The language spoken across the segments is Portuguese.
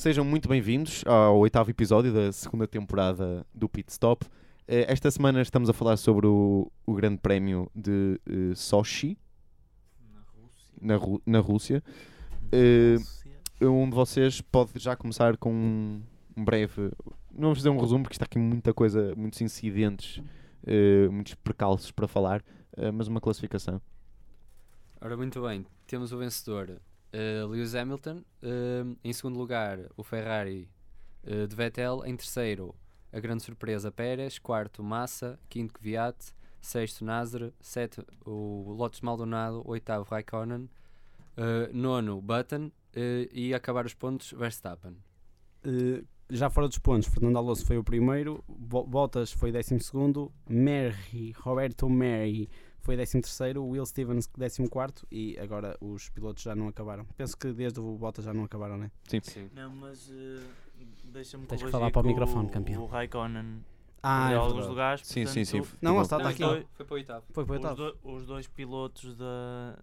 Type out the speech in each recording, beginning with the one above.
Sejam muito bem-vindos ao oitavo episódio da segunda temporada do Pit Stop. Eh, Esta semana estamos a falar sobre o, o Grande Prémio de eh, Sochi, Na Rússia. na, na Rússia. Eh, Rússia. Um de vocês pode já começar com um, breve. Não vamos fazer um resumo, porque está aqui muita coisa, muitos incidentes, eh, muitos percalços para falar, mas uma classificação. Ora, muito bem, temos o vencedor eh, Lewis Hamilton, eh, em segundo lugar o Ferrari eh, de Vettel, em terceiro a grande surpresa Pérez, quarto Massa, quinto Kvyat, sexto Nasr, sétimo o Lotus Maldonado, oitavo Raikkonen, nono Button. E acabar os pontos Verstappen. Já fora dos pontos, Fernando Alonso foi o primeiro, Bo- Bottas foi décimo segundo, Mary, Roberto Mary foi décimo terceiro, Will Stevens décimo quarto e agora os pilotos já não acabaram. Penso que desde o Bottas já não acabaram, né? Sim. Não, mas eh, deixa-me Tens que falar para o microfone, campeão. O Raikkonen Ah, é alguns verdade. lugares. Sim, sim, sim. portanto, Não, Ficou- está, está Não, aqui. não. Foi para o oitavo. Foi para o Os, oitavo. do- os dois pilotos da,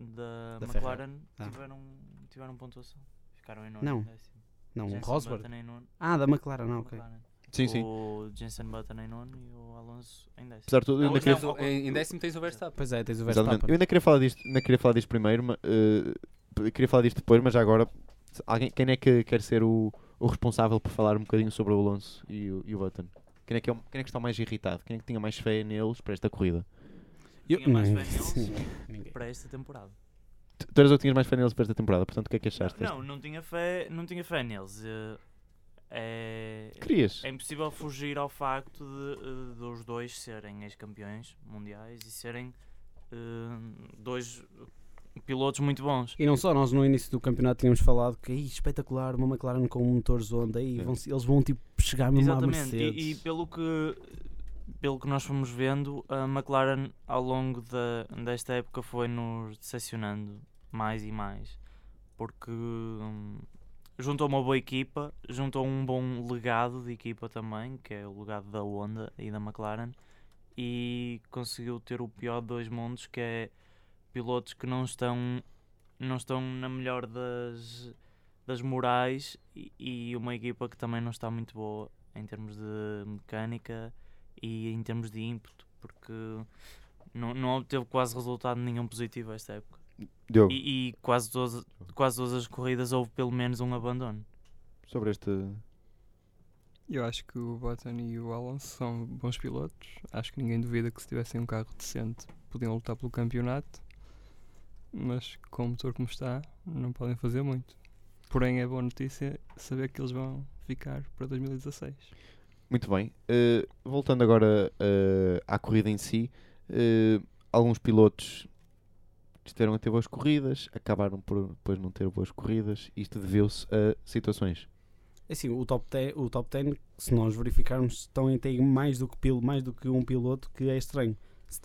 da, Da McLaren Ah. tiveram, tiveram pontuação. Ficaram em nono. Não. décimo. Não, o Rosberg. Ah, da McLaren, não, ok. McLaren. Sim, sim. O Jensen Button em nono e o Alonso em décimo. Apesar de tudo, eu Não, ainda queria, tens o- em, décimo tens o Verstappen. Pois é, tens o Exatamente. Verstappen. Eu ainda queria falar disto, ainda queria falar disto primeiro, ma- eh, eu queria falar disto depois, mas já agora, alguém, quem é que quer ser o, o responsável por falar um bocadinho sobre o Alonso e o, e o Button? Quem é, que é, o- quem é que está mais irritado? Quem é que tinha mais fé neles para esta corrida? Eu- Tinha mais Não, fé neles? Para esta temporada. Tu, tu eras ou tinhas mais fé neles para esta temporada, portanto o que é que achaste? desta? Não, não tinha fé, não tinha fé neles. É, Querias? é impossível fugir ao facto de, eh, dos dois serem ex-campeões mundiais e serem eh, dois pilotos muito bons. E não só, nós no início do campeonato tínhamos falado que "Ih, espetacular, uma McLaren com um motor Zonda, aí É. vão, eles vão tipo chegar mesmo à Exatamente. Mercedes. E, e pelo que pelo que nós fomos vendo, a McLaren ao longo da, desta época foi nos decepcionando mais e mais. Porque hum, juntou uma boa equipa, juntou um bom legado de equipa também, que é o legado da Honda e da McLaren, e conseguiu ter o pior de dois mundos, que é pilotos que não estão não estão na melhor das das morais e, e uma equipa que também não está muito boa em termos de mecânica e em termos de ímpeto, porque não, não obteve quase resultado nenhum positivo esta época. Diogo, E, e quase, todas, quase todas as corridas houve pelo menos um abandono. sobre este. Eu acho que o Button e o Alonso são bons pilotos. Acho que ninguém duvida que se tivessem um carro decente podiam lutar pelo campeonato. Mas com o motor como está, não podem fazer muito. Porém, é boa notícia saber que eles vão ficar para 2016. Muito bem. Eh, voltando agora eh, à corrida em si, eh, alguns pilotos estiveram a ter boas corridas, acabaram por depois não ter boas corridas. Isto deveu-se a situações. É Assim, o top 10, o top 10 se nós verificarmos, estão em tem mais do que pil- mais do que um piloto que é estranho.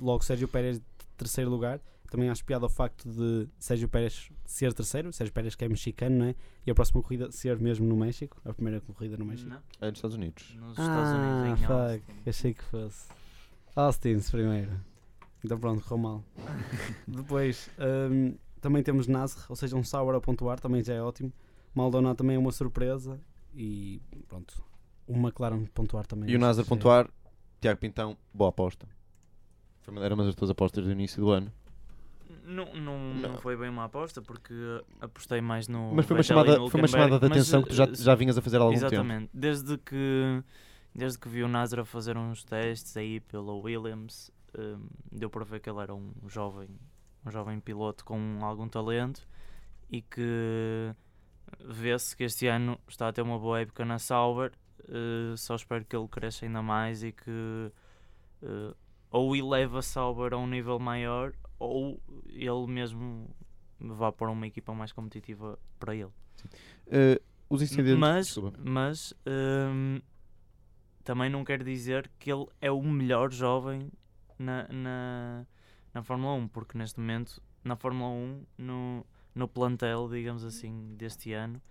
Logo Sérgio Pérez de terceiro lugar, também acho piada o facto de Sérgio Pérez ser terceiro, Sérgio Pérez que é mexicano, não é? E a próxima corrida ser mesmo no México, a primeira corrida no México. Não, É nos Estados Unidos. nos Ah, Estados Unidos, em fuck. Austin. Achei que fosse. Austin primeiro. Então pronto, correu mal. Depois hum, também temos Nasr, ou seja, um Sauer a pontuar, também já é ótimo. Maldonado também é uma surpresa. E pronto, o McLaren pontuar também. E o já é. pontuar, Tiago Pintão, boa aposta. Foi uma- Era uma das tuas apostas do início do ano. Não, não, Não. não foi bem uma aposta porque apostei mais no. Mas foi uma, Vettel chamada, no foi uma chamada de mas, atenção que tu já, eh, já vinhas a fazer há algum tempo. Exatamente. Desde que, desde que vi o Nazar fazer uns testes aí pela Williams, hum, deu para ver que ele era um jovem, um jovem piloto com algum talento e que vê-se que este ano está a ter uma boa época na Sauber. eh, só espero que ele cresça ainda mais e que eh, ou eleve a Sauber a um nível maior ou ele mesmo vá para uma equipa mais competitiva para ele. Eh, os incidentes. Mas, desculpa. mas hum, também não quer dizer que ele é o melhor jovem na, na, na Fórmula 1, porque neste momento na Fórmula 1, no, no plantel, digamos assim, deste ano,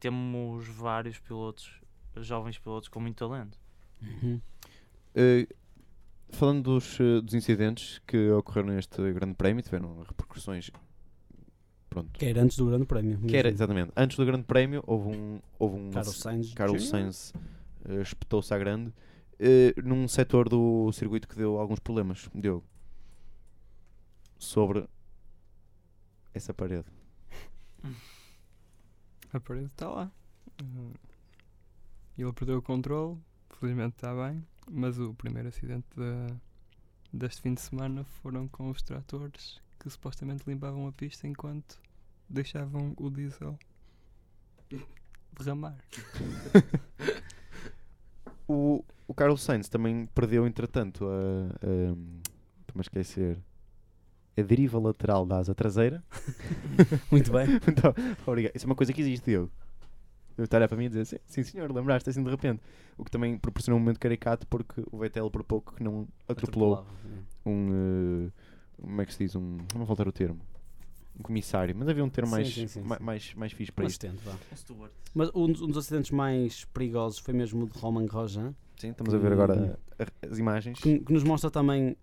temos vários pilotos, jovens pilotos com muito talento. Uhum. Eh, falando dos, eh, dos incidentes que ocorreram neste Grande Prémio, tiveram repercussões Pronto. Que era antes do Grande Prémio. Que era, exatamente, antes do Grande Prémio, houve um. Houve um Carlos Sainz. Carlos. Sainz eh, espetou-se à grande eh, num setor do circuito que deu alguns problemas. Diogo. Sobre essa parede. A parede está lá. Ele perdeu o controle, felizmente está bem, mas o primeiro acidente da- deste fim de semana foram com os tratores que supostamente limpavam a pista enquanto deixavam o diesel derramar. O, Carlos Sainz também perdeu, entretanto, a. a Estou-me a esquecer. A deriva lateral da asa traseira. Muito bem. Então, obrigado. Isso é uma coisa que existe, Diogo. Eu estar para mim e dizer sim, sim senhor, lembraste assim de repente. O que também proporcionou um momento caricato porque o Vettel por pouco que não atropelou Atropelava, um. eh, como é que se diz? Um. Vamos voltar o termo. Um comissário. Mas havia um termo Sim, mais, sim, sim, ma- sim. mais, mais fixe Um para isto. assistente, vá. O Stuart. Mas um dos, um dos acidentes mais perigosos foi mesmo o de Roman Grosjean, Sim, estamos a ver agora a- as imagens. que, que nos mostra também,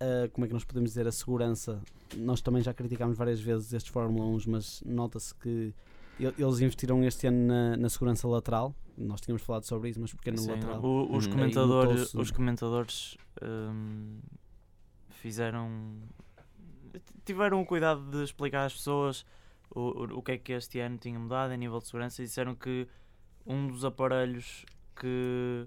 ah, como é que nós podemos dizer, a segurança. Nós também já criticámos várias vezes estes Fórmula 1, mas nota-se que eles investiram este ano na, na segurança lateral. Nós tínhamos falado sobre isso, mas porque no Sim, lateral. o- os, Uhum. comentadores, os comentadores hum, fizeram. Tiveram o cuidado de explicar às pessoas o, o, que é que este ano tinha mudado a nível de segurança e disseram que um dos aparelhos que,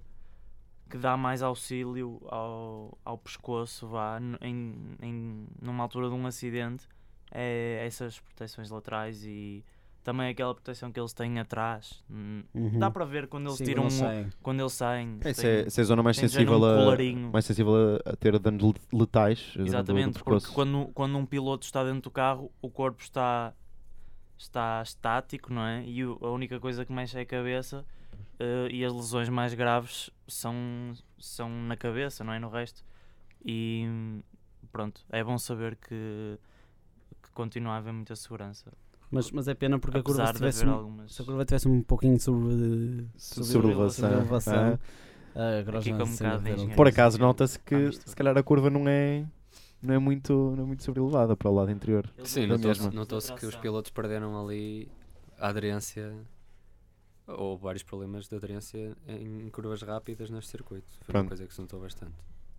que dá mais auxílio ao, ao pescoço vá, em, em, numa altura de um acidente é essas proteções laterais e também aquela proteção que eles têm atrás. Hum, Uhum. Dá para ver quando eles Sim, tiram um- quando eles saem. Essa é, essa é a zona mais sensível um a. colarinho. Mais sensível a, ter danos le- letais. a zona do- do Exatamente, porque quando, quando um piloto está dentro do carro, o corpo está, está estático, não é? E o- a única coisa que mexe é a cabeça eh, e as lesões mais graves são, são na cabeça, não é? No resto. E pronto, é bom saber que, que continua a haver muita segurança. Mas, mas é pena porque a curva se de tivesse, um- algumas. se a curva tivesse um pouquinho sobre, So- sobre, Ah. a Grosjean com um de. Por acaso nota-se que se calhar a curva não é, não é, muito, não é muito sobrelevada para o lado interior. Sim, notou-se que os pilotos perderam ali a aderência ou vários problemas de aderência em curvas rápidas neste circuito. Foi Pronto. uma coisa que se notou bastante.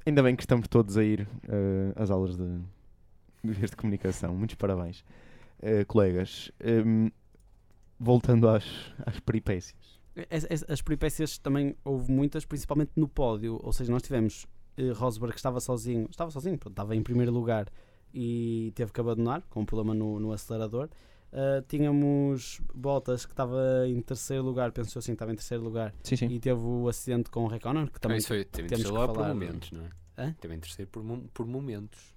Ainda bem que estamos todos a ir eh, às aulas de, de, de comunicação. Muitos parabéns. Eh, colegas, ehm, voltando às, às peripécias. As, as- as peripécias também houve muitas, principalmente no pódio. Ou seja, nós tivemos eh, Rosberg que estava sozinho, estava sozinho, pronto, estava em primeiro lugar e teve que abandonar com um problema no, no acelerador. Ah, tínhamos Bottas que estava em terceiro lugar, penso assim, estava em terceiro lugar Sim, sim. e teve o acidente com o Raikkonen, que Também isso foi, teve em temos terceiro que lugar por falar- momentos, não é? Hã? Teve em terceiro por, por momentos.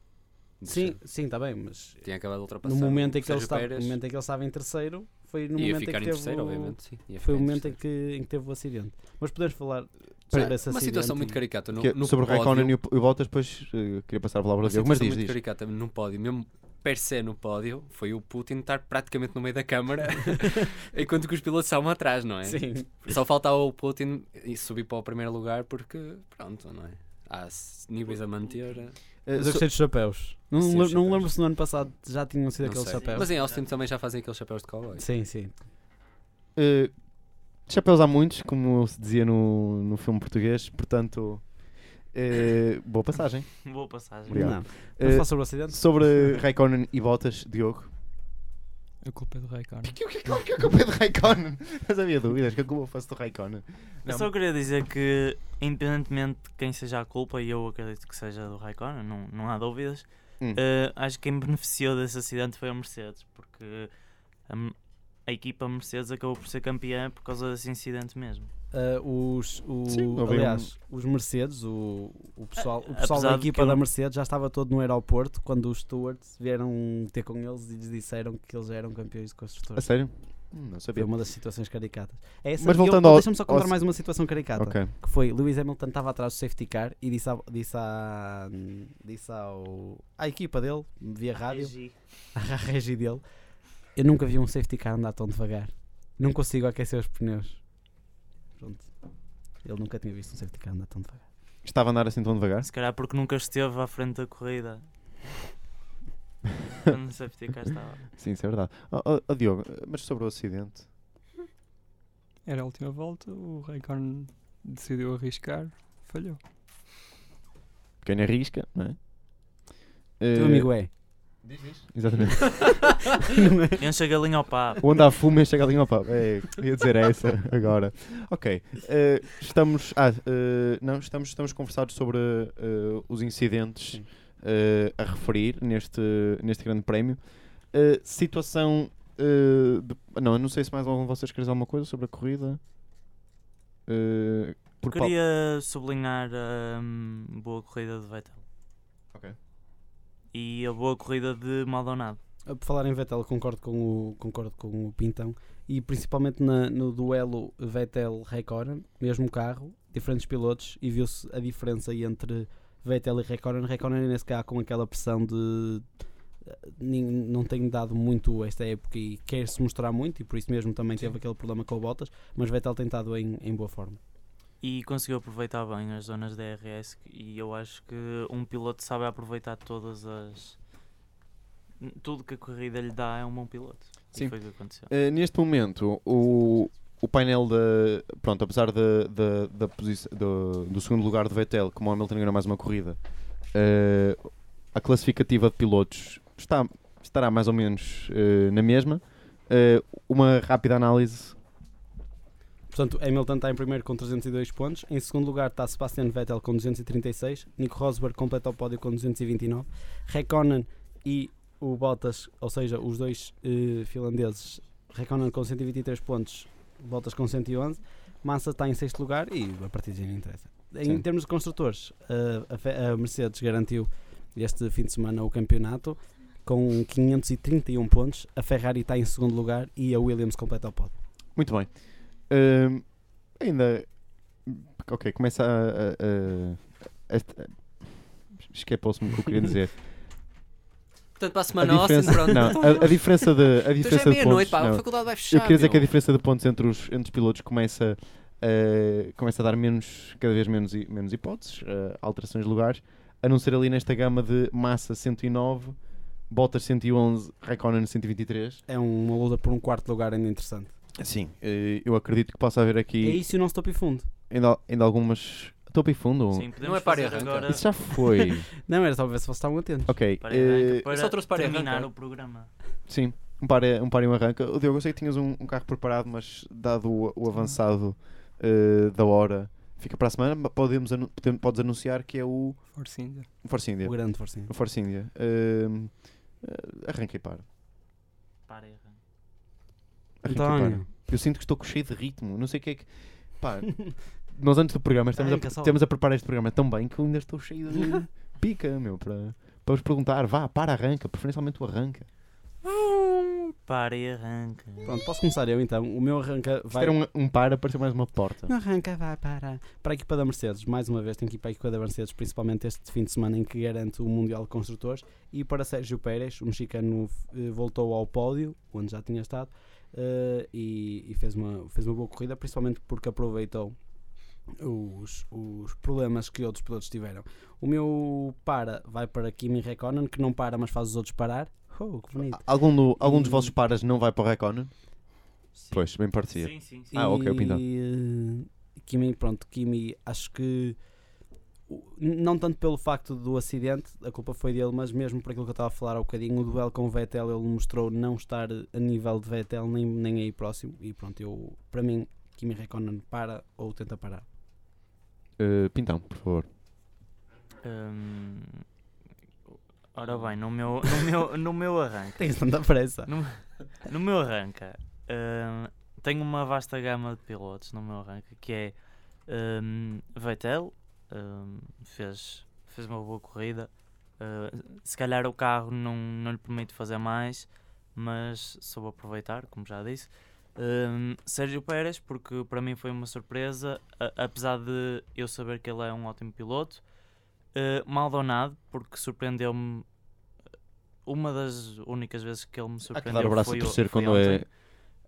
Sim, sim, está bem, mas Tinha acabado de ultrapassar no momento, em que ele estava, no momento em que ele estava em terceiro, foi no Ia momento em ficar que em teve terceiro, o, obviamente. Sim. Ia foi o momento em que, em que teve o acidente. Mas podemos falar sobre esse uma acidente. situação muito caricata. No, Que- no sobre o pódio, Raikkonen e o, e o Bottas, depois eh, queria passar a palavra ao Diogo, mas situação diz, muito diz. caricata no pódio, mesmo per se no pódio, foi o Putin estar praticamente no meio da câmara enquanto que os pilotos estavam atrás, não é? Sim, Só faltava o Putin e subir para o primeiro lugar porque, pronto, não é? Há níveis a manter. Eh, Mas eu so- gostei dos chapéus. Não, Sim, os não chapéus. lembro se no ano passado já tinham sido não aqueles sei. chapéus. Mas em Austin também já fazem aqueles chapéus de cowboy. Sim, sim. Eh, chapéus há muitos, como se dizia no, no filme português, portanto, eh, boa passagem. Boa passagem. Obrigado. Não. Eh, falar sobre o acidente? sobre Raikkonen e Bottas, Diogo. A culpa é do Raikkonen. Que, que, que, que a culpa é de Raikkonen? Mas havia dúvidas que a culpa fosse do Raikkonen. Eu Não. só queria dizer que, independentemente de quem seja a culpa, e eu acredito que seja do Raikkonen, não, não há dúvidas, Hum. eh, acho que quem beneficiou desse acidente foi a Mercedes, porque a, a equipa Mercedes acabou por ser campeã por causa desse incidente mesmo. Ah, os, o, Sim, aliás, os Mercedes, o, o pessoal, o pessoal Apesar da equipa eu da Mercedes já estava todo no aeroporto quando os stewards vieram ter com eles e lhes disseram que eles eram campeões de A construtores. sério? Hum, não Foi sabia. uma das situações caricatas. É essa, Mas e eu- voltando ao- Deixa-me só contar ao- mais uma situação caricata. Ok. Que foi Lewis Hamilton estava atrás do safety car e disse, à, disse, à, disse ao, à equipa dele, via rádio, à regi dele, eu nunca vi um safety car andar tão devagar. Não consigo aquecer os pneus. Pronto. Ele nunca tinha visto um safety car andar tão devagar. Estava a andar assim tão devagar? Se calhar porque nunca esteve à frente da corrida. Quando o safety car estava. Sim, isso é verdade. Oh, oh, oh, Diogo, mas sobre o acidente. Era a última volta, o Raikkonen decidiu arriscar, falhou. Quem arrisca, não é? Teu Eh, amigo é. Exatamente. Enche a galinha ao papo. O andar fumo e chega ali ao papo. É, ia dizer essa agora. Ok. eh, estamos. Ah, eh, não, estamos, estamos conversados sobre eh, os incidentes a referir neste, neste grande prémio. Situação. de- não, eu não sei se mais algum de vocês quer dizer alguma coisa sobre a corrida. Por qual- Queria sublinhar a hum, boa corrida de Vettel. E a boa corrida de Maldonado. A Por falar em Vettel, concordo com o, concordo com o Pintão e principalmente na- no duelo Vettel-Raikkonen, mesmo carro, diferentes pilotos e viu-se a diferença entre Vettel e Raikkonen. Raikkonen nesse carro com aquela pressão de não tem dado muito esta época e quer se mostrar muito e por isso mesmo também teve aquele problema com o Bottas, mas Vettel tem estado em, em boa forma. E conseguiu aproveitar bem as zonas de DRS. E eu acho que um piloto sabe aproveitar todas as. Tudo que a corrida lhe dá é um bom piloto. Sim. E. Uh, neste momento, o, o painel da. Pronto, apesar da, da, da posição, do, do segundo lugar de Vettel, como o Hamilton ganhou mais uma corrida, uh, a classificativa de pilotos está, estará mais ou menos uh, na mesma. Uma rápida análise. Portanto, Hamilton está em primeiro com 302 pontos. Em segundo lugar está Sebastian Vettel com 236. Nico Rosberg completa o pódio com 229. Raikkonen e o Bottas, ou seja, os dois eh, finlandeses, Raikkonen com 123 pontos, Bottas com 111. Massa está em sexto lugar e a partir daí não interessa. Em Sim. termos de construtores, a, a Fe- a Mercedes garantiu este fim de semana o campeonato com 531 pontos. A Ferrari está em segundo lugar e a Williams completa o pódio. Muito bem. Um, ainda. Ok, começa a. a, a esta- Escapou-se-me o que eu queria dizer. Portanto, para a A semana, Austin, diferença, não, a, a diferença de. A Então já diferença é de pontos. pá, a não. faculdade vai fechar. Eu queria dizer que a meu. diferença de pontos entre os, entre os pilotos começa, eh, começa a dar menos, cada vez menos, menos hipóteses, eh, alterações de lugares, a não ser ali nesta gama de Massa 109, Bottas 111, Raikkonen 123. É uma luta por um quarto lugar ainda interessante. Sim, eh, eu acredito que possa haver É aqui isso e o nosso top e fundo. ainda, ainda algumas. Topo e fundo? Sim, podemos Não é para agora Isso já foi. Não, era só para ver se vocês estavam atentos. ok. para, para só trouxe para terminar arranca. o programa. Sim, um par, é- um par e um arranca. O Diogo, eu sei que tinhas um, um carro preparado, mas dado o, o avançado eh, da hora, fica para a semana. Podemos, anu- podem- podes anunciar que é o Force India. Force India. O grande forcinho. O Force India. Eh, arranca e para. Para e arranca. Arranca e para. António. Eu sinto que estou cheio de ritmo. Não sei o que é que. Pá, nós antes do programa estamos Arranca a, estamos a preparar este programa tão bem que eu ainda estou cheio de pica, meu, para, para vos perguntar. Vá, para, arranca. Preferencialmente o arranca. Para e arranca. Pronto, posso começar eu então. O meu arranca vai. era um, um par, apareceu mais uma porta. Não arranca, vai para. Para a equipa da Mercedes, mais uma vez tem que ir para a equipa da Mercedes, principalmente este fim de semana em que garante o Mundial de Construtores. E para Sérgio Pérez, o mexicano eh, voltou ao pódio, onde já tinha estado, eh, e, e fez, uma, fez uma boa corrida, principalmente porque aproveitou os, os problemas que outros pilotos tiveram. O meu para vai para Kimi Räikkönen, que não para, mas faz os outros parar. Oh, que bonito. Algum, do, algum dos vossos paras não vai para o Raikkonen? Sim. Pois, bem parecia. Sim, sim, sim. Ah, ok, o Pintão. E, eh, Kimi, pronto, Kimi, acho que não tanto pelo facto do acidente, a culpa foi dele, mas mesmo por aquilo que eu estava a falar há um bocadinho, o duelo com o Vettel, ele mostrou não estar a nível de Vettel, nem, nem aí próximo. E pronto, eu, para mim, Kimi Räikkönen para ou tenta parar. Eh, Pintão, por favor. Hum, ora bem, no meu, no meu, no meu arranca. Tens tanta pressa. No, no meu arranca, hum, tenho uma vasta gama de pilotos no meu arranca que é hum, Vettel, fez, fez uma boa corrida. Uh, se calhar o carro não, não lhe permite fazer mais, mas soube aproveitar, como já disse. Hum, Sérgio Pérez, porque para mim foi uma surpresa, a- apesar de eu saber que ele é um ótimo piloto. Uh, Maldonado, porque surpreendeu-me uma das únicas vezes que ele me Há que surpreendeu. dar o braço a foi, o- torcer quando é.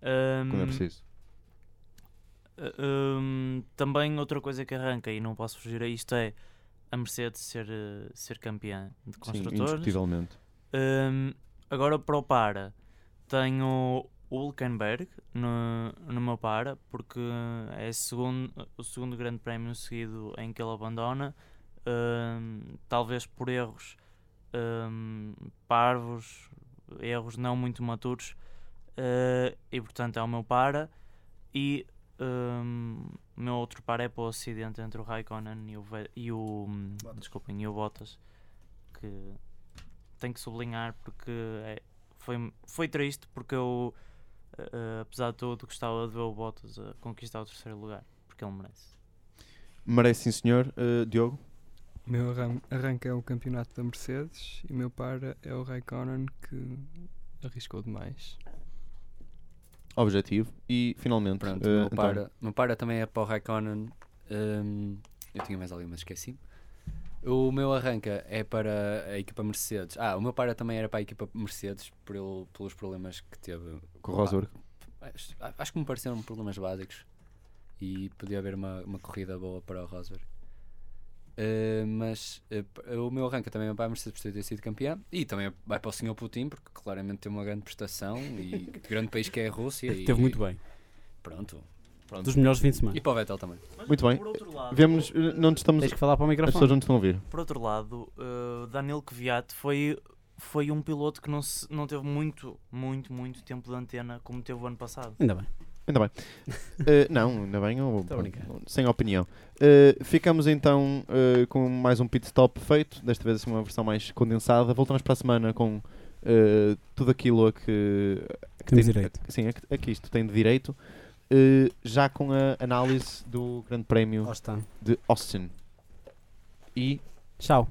Hum, quando é preciso. Hum, também outra coisa que arranca, e não posso fugir a isto, é a Mercedes ser, eh, ser campeã de Sim, construtores. indiscutivelmente. Hum, agora para o para, tenho o Hulkenberg no, no meu para, porque é segundo, o segundo grande prémio seguido em que ele abandona, hum, talvez por erros parvos, erros não muito maturos, eh, e portanto é o meu para. E hum, o meu outro par é para o acidente entre o Raikkonen e o, e o, hum, desculpem, e o Bottas, que tenho que sublinhar porque é- foi, foi triste porque eu, eh, apesar de tudo, gostava de ver o Bottas a conquistar o terceiro lugar, porque ele merece. Merece sim, senhor. Uh, Diogo? O meu arran- arranque é o campeonato da Mercedes e o meu para é o Raikkonen que arriscou demais. Objetivo. E finalmente. Pronto, uh, o meu então, para, meu para também é para o Raikkonen. hum, eu tinha mais ali, mas esqueci. O meu arranca é para a equipa Mercedes. Ah, o meu para também era para a equipa Mercedes por ele- pelos problemas que teve. Com o Rosberg. Acho, acho que me pareceram problemas básicos e podia haver uma, uma corrida boa para o Rosberg. Uh, mas uh, o meu arranca também vai para a Mercedes por ter sido campeão e também vai para o Sr. Putin porque claramente tem uma grande prestação e grande país que é a Rússia. e, Teve muito bem. Pronto. Pronto. Dos melhores fins de semana. E para o Vettel também. Muito bem. Por outro lado, Vemo-nos. uh, Não te estamos. Tens que falar para o As pessoas microfone. não te estão a ouvir. Por outro lado, uh, Daniel Kvyat foi, foi um piloto que não, se, não teve muito, muito, muito tempo de antena como teve o ano passado. Ainda bem. Ainda bem. Uh, não, ainda bem. brincar. sem opinião. Uh, ficamos então uh, com mais um pit stop feito. Desta vez assim uma versão mais condensada. Voltamos para a semana com uh, tudo aquilo a que, a que tem- direito. a- sim, a que, a que isto tem de direito. Uh, já com a análise do Grande Prémio está. de Austin. E Tchau.